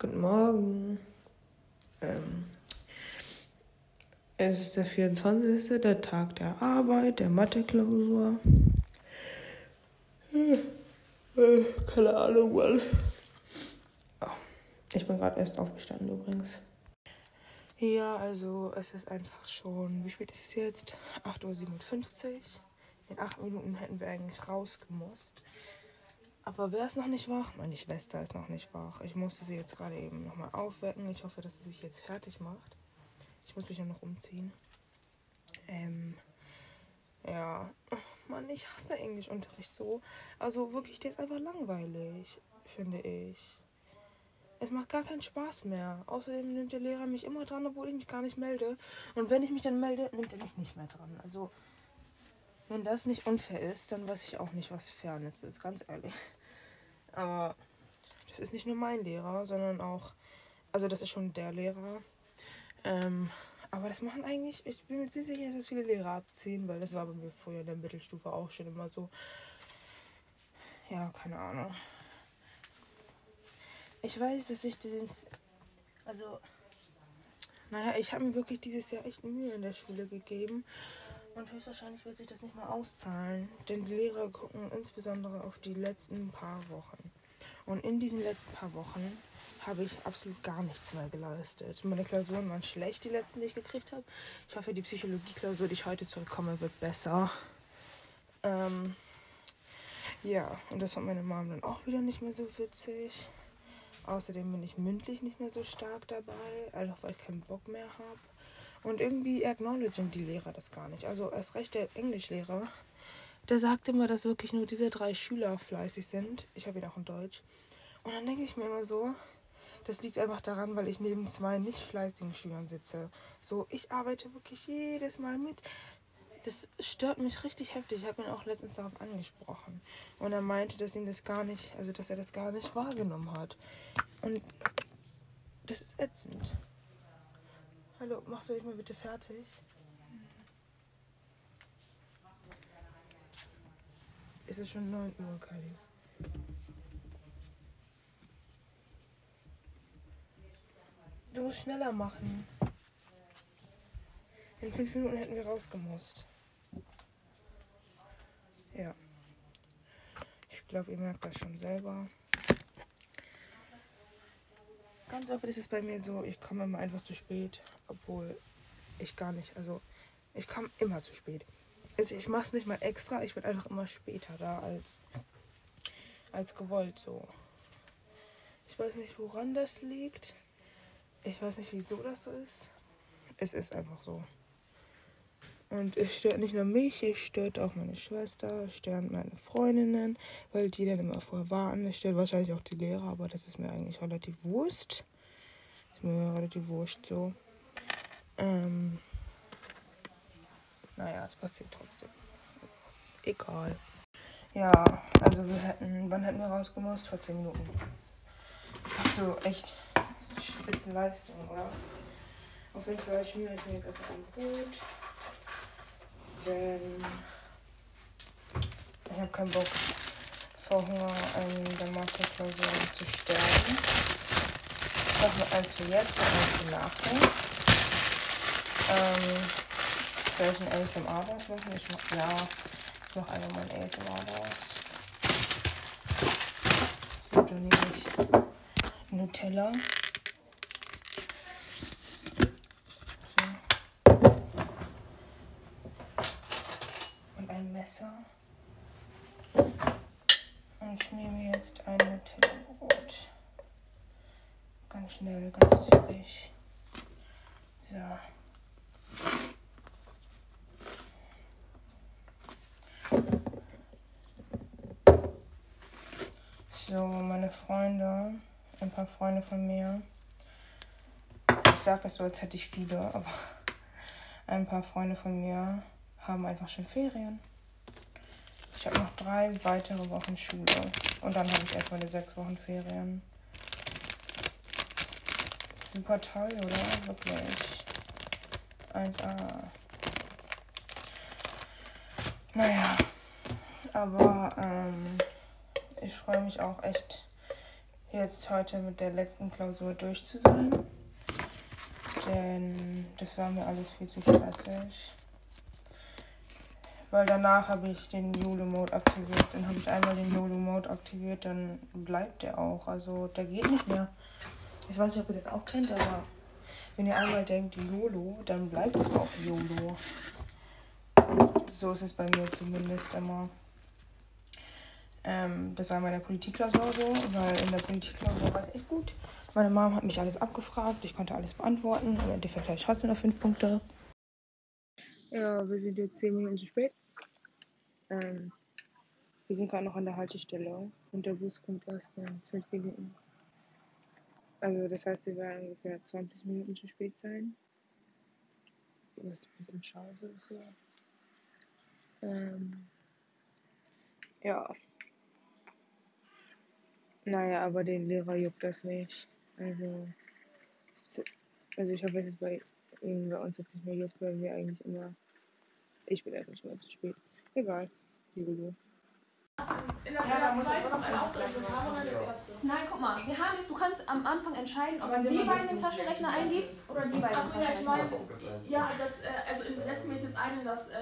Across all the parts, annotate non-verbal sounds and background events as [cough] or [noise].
Guten Morgen. Ähm, es ist der 24. der Tag der Arbeit, der Mathe-Klausur. Äh, keine Ahnung, Mann. Oh, ich bin gerade erst aufgestanden übrigens. Ja, also es ist einfach schon, wie spät ist es jetzt? 8.57 Uhr. In acht Minuten hätten wir eigentlich rausgemusst. Aber wer ist noch nicht wach? Meine Schwester ist noch nicht wach. Ich musste sie jetzt gerade eben nochmal aufwecken. Ich hoffe, dass sie sich jetzt fertig macht. Ich muss mich ja noch umziehen. Ähm, ja. Mann, ich hasse Englischunterricht so. Also wirklich, der ist einfach langweilig, finde ich. Es macht gar keinen Spaß mehr. Außerdem nimmt der Lehrer mich immer dran, obwohl ich mich gar nicht melde. Und wenn ich mich dann melde, nimmt er mich nicht mehr dran. Also, wenn das nicht unfair ist, dann weiß ich auch nicht, was Fairness ist, ganz ehrlich. Aber das ist nicht nur mein Lehrer, sondern auch, also das ist schon der Lehrer. Ähm, aber das machen eigentlich, ich bin mir sicher, dass das viele Lehrer abziehen, weil das war bei mir vorher in der Mittelstufe auch schon immer so. Ja, keine Ahnung. Ich weiß, dass ich diesen, also, naja, ich habe mir wirklich dieses Jahr echt Mühe in der Schule gegeben. Und höchstwahrscheinlich wird sich das nicht mal auszahlen, denn die Lehrer gucken insbesondere auf die letzten paar Wochen. Und in diesen letzten paar Wochen habe ich absolut gar nichts mehr geleistet. Meine Klausuren waren schlecht, die letzten, die ich gekriegt habe. Ich hoffe, die Psychologie-Klausur, die ich heute zurückkomme, wird besser. Ähm, ja, und das fand meine Mom dann auch wieder nicht mehr so witzig. Außerdem bin ich mündlich nicht mehr so stark dabei, einfach weil ich keinen Bock mehr habe. Und irgendwie acknowledgen die Lehrer das gar nicht. Also erst recht der Englischlehrer, der sagt immer, dass wirklich nur diese drei Schüler fleißig sind. Ich habe ihn auch in Deutsch. Und dann denke ich mir immer so, das liegt einfach daran, weil ich neben zwei nicht fleißigen Schülern sitze. So, ich arbeite wirklich jedes Mal mit. Das stört mich richtig heftig. Ich habe ihn auch letztens darauf angesprochen. Und er meinte, dass ihm das gar nicht, also dass er das gar nicht wahrgenommen hat. Und das ist ätzend. Hallo, machst du dich mal bitte fertig? Es ist schon 9 Uhr, Kali. Du musst schneller machen. In fünf Minuten hätten wir rausgemusst. Ja. Ich glaube, ihr merkt das schon selber. Ganz oft ist es bei mir so, ich komme immer einfach zu spät, obwohl ich gar nicht, also ich komme immer zu spät. Also ich mache es nicht mal extra, ich bin einfach immer später da als, als gewollt so. Ich weiß nicht, woran das liegt. Ich weiß nicht, wieso das so ist. Es ist einfach so. Und es stört nicht nur mich, es stört auch meine Schwester, es stört meine Freundinnen, weil die dann immer vorher warten. Es stört wahrscheinlich auch die Lehrer, aber das ist mir eigentlich relativ wurscht. Ist mir relativ wurscht so. Ähm, naja, es passiert trotzdem. Egal. Ja, also wir hätten, wann hätten wir rausgemusst? Vor 10 Minuten. Ach so, echt Spitzenleistung, oder? Auf jeden Fall schmiere ich mir jetzt erstmal ein Brot. Denn ich habe keinen Bock vor Hunger in der Mathe-Klausur zu sterben. Ich mache nur eins für jetzt und eins für nachher. Ähm, ich ein ASMR draus machen? Ich mach, ja, ich mache einfach mal ein ASMR draus. So, ich Nutella. Messer und schmier mir jetzt ein Nutella-Brot. Ganz schnell, ganz zügig. So. So, meine Freunde, ein paar Freunde von mir. Ich sage es so, als hätte ich viele, aber [laughs] ein paar Freunde von mir haben einfach schon Ferien. Ich habe noch drei weitere Wochen Schule. Und dann habe ich erstmal die sechs Wochen Ferien. Super toll, oder? Wirklich. 1A. Naja. Aber ähm, ich freue mich auch echt jetzt heute mit der letzten Klausur durch zu sein. Denn das war mir alles viel zu stressig. Weil danach habe ich den YOLO-Mode aktiviert. Dann habe ich einmal den YOLO-Mode aktiviert, dann bleibt der auch. Also der geht nicht mehr. Ich weiß nicht, ob ihr das auch kennt, aber wenn ihr einmal denkt YOLO, dann bleibt es auch YOLO. So ist es bei mir zumindest immer. Ähm, das war in meiner Politikklausur so, weil in der Politikklausur war es echt gut. Meine Mom hat mich alles abgefragt, ich konnte alles beantworten. Im Endeffekt gleich trotzdem noch fünf Punkte. Ja, wir sind jetzt zehn Minuten zu spät. Ähm, wir sind gerade noch an der Haltestelle und der Bus kommt erst in fünf Minuten. Also das heißt, wir werden ungefähr 20 Minuten zu spät sein. Was ein bisschen schade ist. So. Ähm, ja. Naja, aber den Lehrer juckt das nicht. Also, also ich dass es bei ihm bei uns jetzt nicht mehr juckt, weil wir eigentlich immer. Ich bin schon mal zu spät. Egal. Julu. In der ja, zweiten noch ein Ausgangsprogramm oder das erste? Nein, guck mal, wir haben jetzt, du kannst am Anfang entscheiden, ob du die beiden im Taschenrechner eingibst oder die beiden. Achso, ja, ich meine, ja, das, äh, also im letzten ist jetzt eine, das, äh,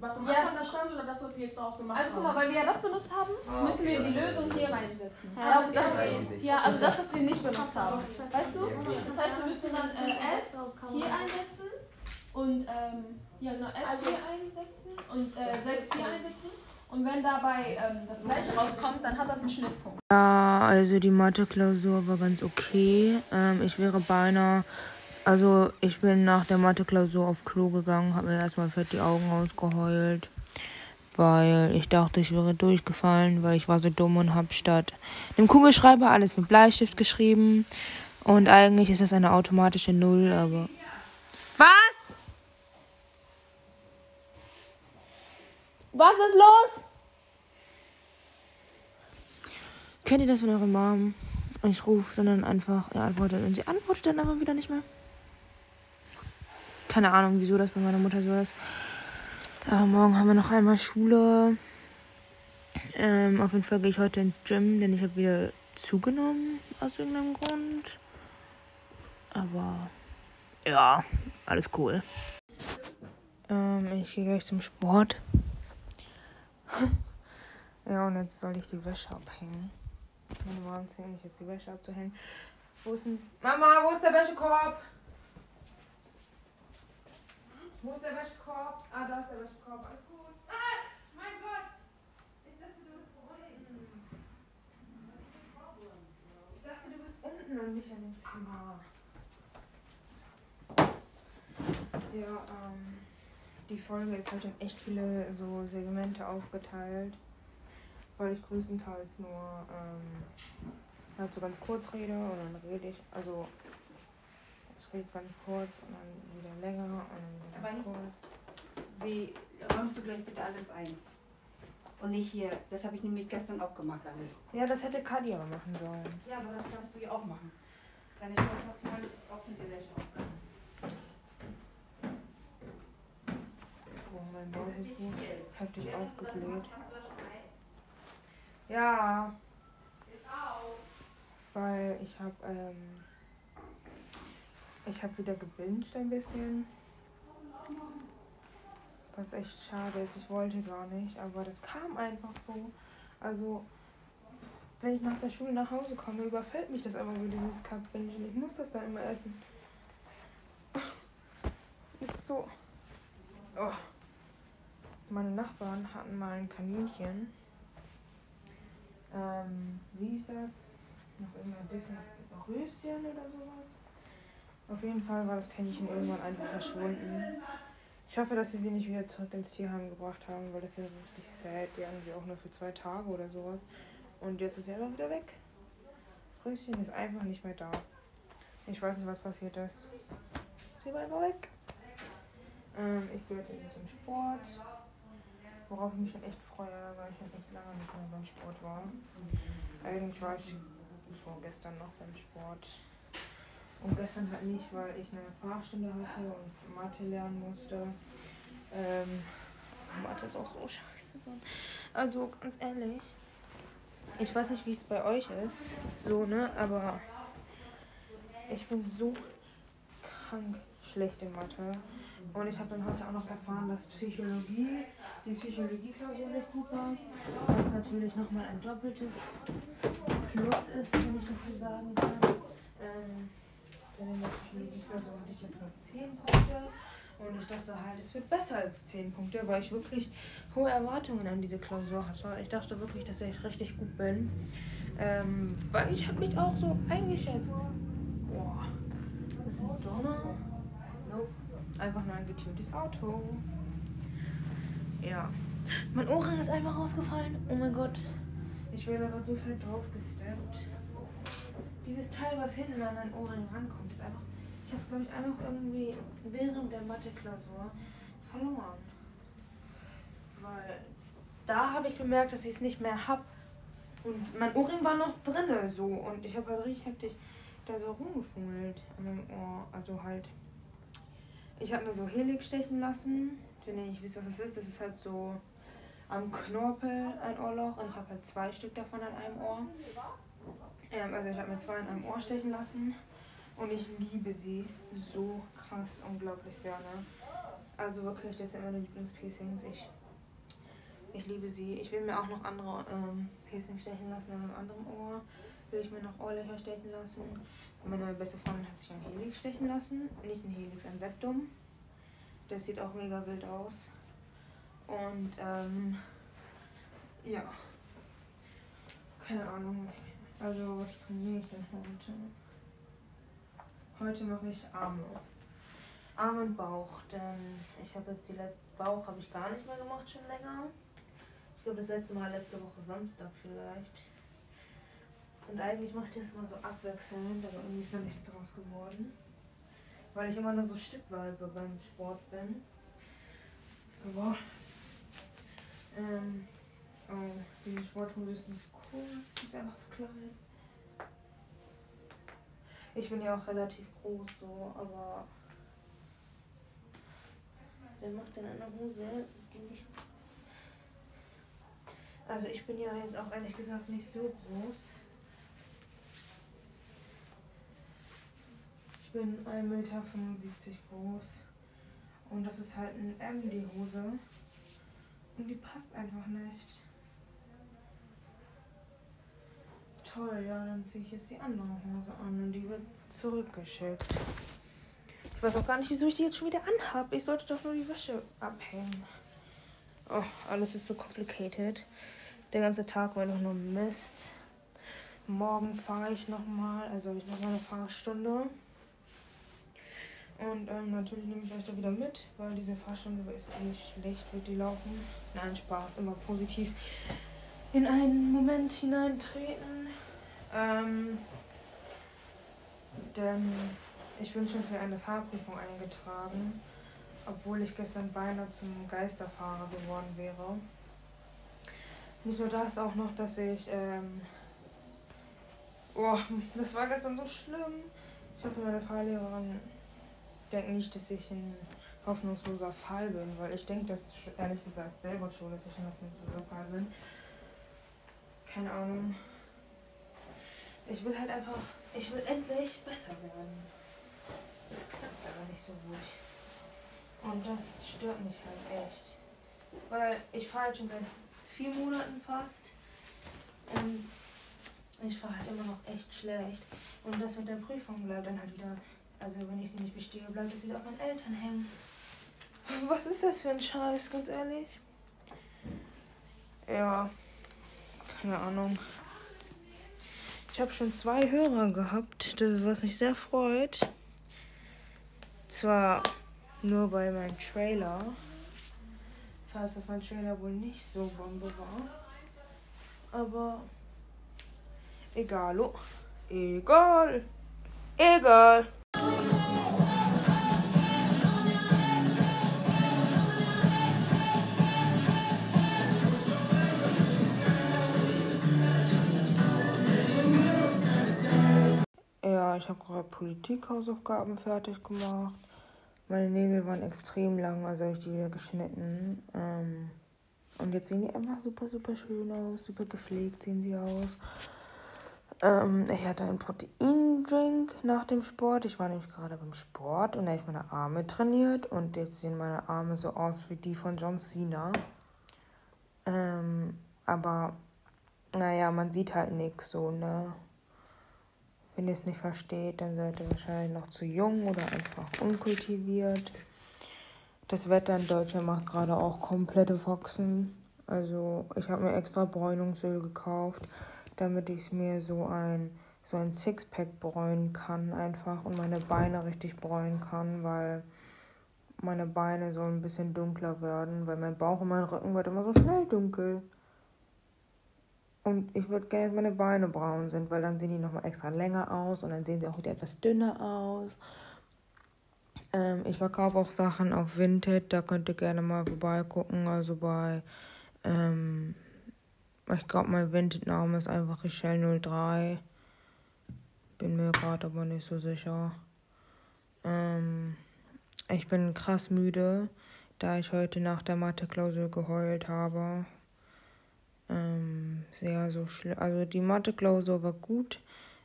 was am Anfang da stand oder das, was wir jetzt daraus gemacht haben? Also guck mal, weil wir ja das benutzt haben, ah, müssen wir die Lösung hier reinsetzen. Ja, also das, ja, also das, was wir nicht benutzt haben. Weißt du? Das heißt, wir müssen dann äh, S hier einsetzen und, ähm, ja genau, S also hier einsetzen und äh, 6 hier einsetzen. Und wenn dabei ähm, das gleiche rauskommt, dann hat das einen Schnittpunkt. Ja, also die Mathe-Klausur war ganz okay. Ähm, ich wäre beinahe. Also ich bin nach der Mathe-Klausur auf Klo gegangen, habe mir erstmal fett die Augen ausgeheult. Weil ich dachte, ich wäre durchgefallen, weil ich war so dumm und habe statt dem Kugelschreiber alles mit Bleistift geschrieben. Und eigentlich ist das eine automatische Null, aber. Was? Was ist los? Kennt ihr das von eurer Mom? Ich rufe dann einfach, er antwortet und sie antwortet dann aber wieder nicht mehr. Keine Ahnung, wieso das bei meiner Mutter so ist. Aber morgen haben wir noch einmal Schule. Ähm, auf jeden Fall gehe ich heute ins Gym, denn ich habe wieder zugenommen aus irgendeinem Grund. Aber ja, alles cool. Ähm, ich gehe gleich zum Sport. [laughs] ja, und jetzt soll ich die Wäsche abhängen. Meine Mama zwingt mich jetzt die Wäsche abzuhängen. Wo ist denn. Mama, wo ist der Wäschekorb? Wo ist der Wäschekorb? Ah, da ist der Wäschekorb. Alles gut. Ah, mein Gott! Ich dachte, du bist unten. Ich dachte, du bist unten und nicht an dem Zimmer. Ja, ähm die Folge ist halt in echt viele so Segmente aufgeteilt, weil ich größtenteils nur ähm, halt so ganz kurz rede und dann rede ich, also ich rede ganz kurz und dann wieder länger und dann wieder ganz kurz. Wie räumst du gleich bitte alles ein? Und nicht hier, das habe ich nämlich gestern auch gemacht alles. Ja, das hätte Kadi aber machen sollen. Ja, aber das kannst du ja auch machen. Deine Schwester hat auch schon die Wäsche aufgegangen. Mein Maul ist so heftig aufgebläht. Ja. Weil ich habe ähm, ich habe wieder gebinged ein bisschen. Was echt schade ist. Ich wollte gar nicht, aber das kam einfach so. Also wenn ich nach der Schule nach Hause komme, überfällt mich das einfach so, dieses Cup-Bingen. Ich muss das dann immer essen. Ist so. Oh meine Nachbarn hatten mal ein Kaninchen. Ähm, wie hieß das? Noch irgendein Röschen oder sowas. Auf jeden Fall war das Kaninchen irgendwann einfach verschwunden. Ich hoffe, dass sie sie nicht wieder zurück ins Tierheim gebracht haben, weil das ist ja wirklich sad. Die hatten sie auch nur für zwei Tage oder sowas. Und jetzt ist sie einfach wieder weg. Röschen ist einfach nicht mehr da. Ich weiß nicht, was passiert ist. Sie war einfach weg. Ähm, ich gehörte zum Sport worauf ich mich schon echt freue, weil ich schon echt lange nicht mehr beim Sport war. Eigentlich war ich vorgestern noch beim Sport. Und gestern halt nicht, weil ich eine Fahrstunde hatte und Mathe lernen musste. Ähm, Mathe ist auch so scheiße. Also ganz ehrlich, Ich weiß nicht, wie es bei euch ist. So, ne? Aber ich bin so krank schlecht in Mathe. Und ich habe dann heute auch noch erfahren, dass Psychologie, die Psychologie-Klausur nicht gut war. Was natürlich nochmal ein doppeltes Plus ist, wenn ich das so sagen kann. Ähm, in der Psychologie-Klausur hatte ich jetzt nur 10 Punkte. Und ich dachte halt, es wird besser als 10 Punkte, weil ich wirklich hohe Erwartungen an diese Klausur hatte. Ich dachte wirklich, dass ich richtig gut bin. Ähm, weil ich habe mich auch so eingeschätzt. Boah, das ist ein Donner. Nope. Einfach nur ein getuntes Auto. Ja. Mein Ohrring ist einfach rausgefallen. Oh mein Gott. Ich werde aber so viel drauf gesteppt. Dieses Teil, was hinten an mein Ohrring rankommt, ist einfach. Ich habe es, glaube ich, einfach irgendwie während der Mathe-Klausur verloren. Weil da habe ich gemerkt, dass ich es nicht mehr habe. Und mein Ohrring war noch drinne so. Und ich habe halt richtig heftig da so rumgefummelt an meinem Ohr. Also halt ich habe mir so Helix stechen lassen. Wenn ihr nicht wisst, was das ist, das ist halt so am Knorpel ein Ohrloch und ich habe halt zwei Stück davon an einem Ohr. Ähm, also ich habe mir zwei in einem Ohr stechen lassen und ich liebe sie so krass, unglaublich sehr. Ne? Also wirklich, das sind meine Lieblingspiercings. Ich, ich liebe sie. Ich will mir auch noch andere ähm, Piercings stechen lassen an einem anderen Ohr. Will ich mir noch Ohrlöcher stechen lassen. Meine beste Freundin hat sich ein Helix stechen lassen. Nicht ein Helix, ein Septum. Das sieht auch mega wild aus. Und ähm, ja. Keine Ahnung. Also was trainiere ich denn heute? Heute mache ich Arme. Arm und Bauch, denn ich habe jetzt die letzte Bauch habe ich gar nicht mehr gemacht, schon länger. Ich glaube das letzte Mal letzte Woche Samstag vielleicht. Und eigentlich mache ich das immer so abwechselnd, aber irgendwie ist da nichts draus geworden. Weil ich immer nur so stückweise beim Sport bin. Aber, ähm, oh, die Sporthose ist nicht kurz, die ist einfach zu klein. Ich bin ja auch relativ groß so, aber wer macht denn eine Hose, die nicht. Also ich bin ja jetzt auch ehrlich gesagt nicht so groß. Bin 1,75 Meter groß. Und das ist halt ein M, die Hose. Und die passt einfach nicht. Toll, ja, dann ziehe ich jetzt die andere Hose an und die wird zurückgeschickt. Ich weiß auch gar nicht, wieso ich die jetzt schon wieder anhabe. Ich sollte doch nur die Wäsche abhängen. Oh, alles ist so complicated. Der ganze Tag war doch nur Mist. Morgen fahre ich nochmal, also ich mache mal eine Fahrstunde. Und ähm, natürlich nehme ich euch da wieder mit, weil diese Fahrstunde ist eh schlecht, wird die laufen. Nein, Spaß, immer positiv in einen Moment hineintreten. Ähm, denn ich bin schon für eine Fahrprüfung eingetragen, obwohl ich gestern beinahe zum Geisterfahrer geworden wäre. Nicht nur das, auch noch, dass ich. Ähm, oh, das war gestern so schlimm. Ich hoffe, meine Fahrlehrerin denke nicht, dass ich ein hoffnungsloser Fall bin, weil ich denke das ehrlich gesagt selber schon, dass ich ein hoffnungsloser Fall bin. Keine Ahnung. Ich will halt einfach, ich will endlich besser werden. Es klappt aber nicht so gut. Und das stört mich halt echt. Weil ich fahre halt schon seit vier Monaten fast. Und ich fahre halt immer noch echt schlecht. Und das mit der Prüfung bleibt dann halt wieder also wenn ich sie nicht bestehe, bleibt es wieder auf meinen Eltern hängen. Was ist das für ein Scheiß, ganz ehrlich? Ja, keine Ahnung. Ich habe schon zwei Hörer gehabt, das, was mich sehr freut. Zwar nur bei meinem Trailer. Das heißt, dass mein Trailer wohl nicht so Bombe war. Aber egal. Oh. Egal. Egal. Ja, ich habe gerade Politikhausaufgaben fertig gemacht. Meine Nägel waren extrem lang, also habe ich die wieder geschnitten. Ähm, Und jetzt sehen die einfach super, super schön aus, super gepflegt sehen sie aus. Ähm, ich hatte einen Proteindrink nach dem Sport. Ich war nämlich gerade beim Sport und da habe ich meine Arme trainiert und jetzt sehen meine Arme so aus wie die von John Cena. Ähm, aber naja, man sieht halt nichts so, ne? Wenn ihr es nicht versteht, dann seid ihr wahrscheinlich noch zu jung oder einfach unkultiviert. Das Wetter in Deutschland macht gerade auch komplette Foxen. Also ich habe mir extra Bräunungsöl gekauft, damit ich mir so ein so ein Sixpack bräunen kann einfach und meine Beine richtig bräunen kann, weil meine Beine so ein bisschen dunkler werden, weil mein Bauch und mein Rücken wird immer so schnell dunkel. Und ich würde gerne, dass meine Beine braun sind, weil dann sehen die nochmal extra länger aus und dann sehen sie auch wieder etwas dünner aus. Ähm, ich verkaufe auch Sachen auf Vinted, da könnt ihr gerne mal vorbeigucken. Also bei, ähm, ich glaube, mein Vinted-Name ist einfach Richelle03. Bin mir gerade aber nicht so sicher. Ähm, ich bin krass müde, da ich heute nach der Mathe-Klausur geheult habe. Ähm, sehr so schlimm. Also die Mathe-Klausur war gut,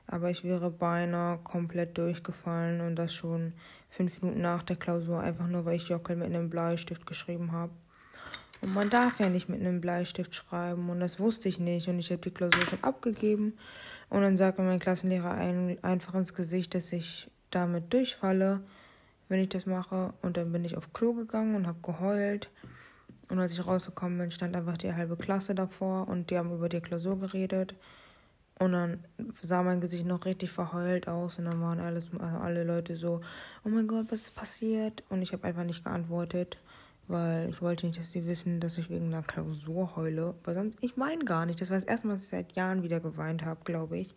aber ich wäre beinahe komplett durchgefallen und das schon fünf Minuten nach der Klausur, einfach nur weil ich Jockel mit einem Bleistift geschrieben habe. Und man darf ja nicht mit einem Bleistift schreiben. Und das wusste ich nicht. Und ich habe die Klausur schon abgegeben. Und dann sagt mir mein Klassenlehrer ein, einfach ins Gesicht, dass ich damit durchfalle, wenn ich das mache. Und dann bin ich auf Klo gegangen und habe geheult. Und als ich rausgekommen bin, stand einfach die halbe Klasse davor und die haben über die Klausur geredet. Und dann sah mein Gesicht noch richtig verheult aus und dann waren alles, also alle Leute so, oh mein Gott, was ist passiert? Und ich habe einfach nicht geantwortet, weil ich wollte nicht, dass sie wissen, dass ich wegen einer Klausur heule. Weil sonst, ich weine gar nicht. Das war das erste Mal, dass ich seit Jahren wieder geweint habe, glaube ich.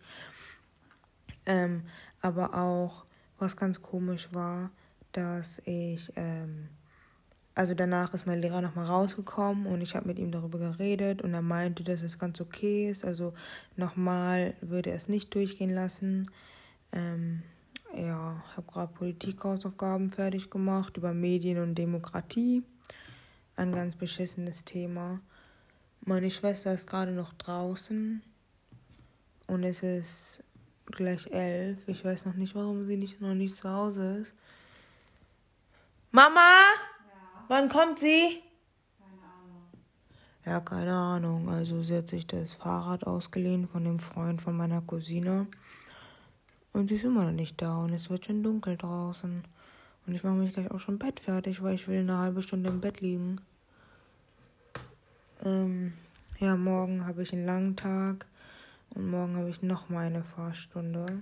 Ähm, aber auch, was ganz komisch war, dass ich ähm, also danach ist mein Lehrer nochmal rausgekommen und ich habe mit ihm darüber geredet und er meinte, dass es ganz okay ist. Also nochmal würde er es nicht durchgehen lassen. Ähm, ja, ich habe gerade Politikhausaufgaben fertig gemacht über Medien und Demokratie. Ein ganz beschissenes Thema. Meine Schwester ist gerade noch draußen und es ist gleich elf. Ich weiß noch nicht, warum sie nicht, noch nicht zu Hause ist. Mama! Wann kommt sie? Keine Ahnung. Ja, keine Ahnung. Also sie hat sich das Fahrrad ausgeliehen von dem Freund von meiner Cousine. Und sie ist immer noch nicht da und es wird schon dunkel draußen. Und ich mache mich gleich auch schon Bett fertig, weil ich will eine halbe Stunde im Bett liegen. Ähm, ja, morgen habe ich einen langen Tag und morgen habe ich noch mal eine Fahrstunde.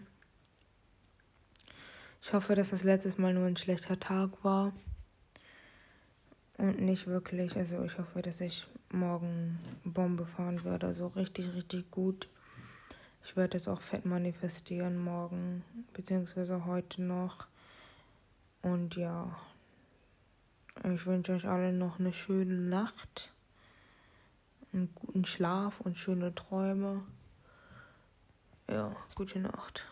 Ich hoffe, dass das letztes Mal nur ein schlechter Tag war und nicht wirklich. Also ich hoffe, dass ich morgen Bombe fahren werde. Also richtig, richtig gut. Ich werde es auch fett manifestieren morgen, beziehungsweise heute noch. Und ja, ich wünsche euch alle noch eine schöne Nacht, einen guten Schlaf und schöne Träume. Ja, gute Nacht.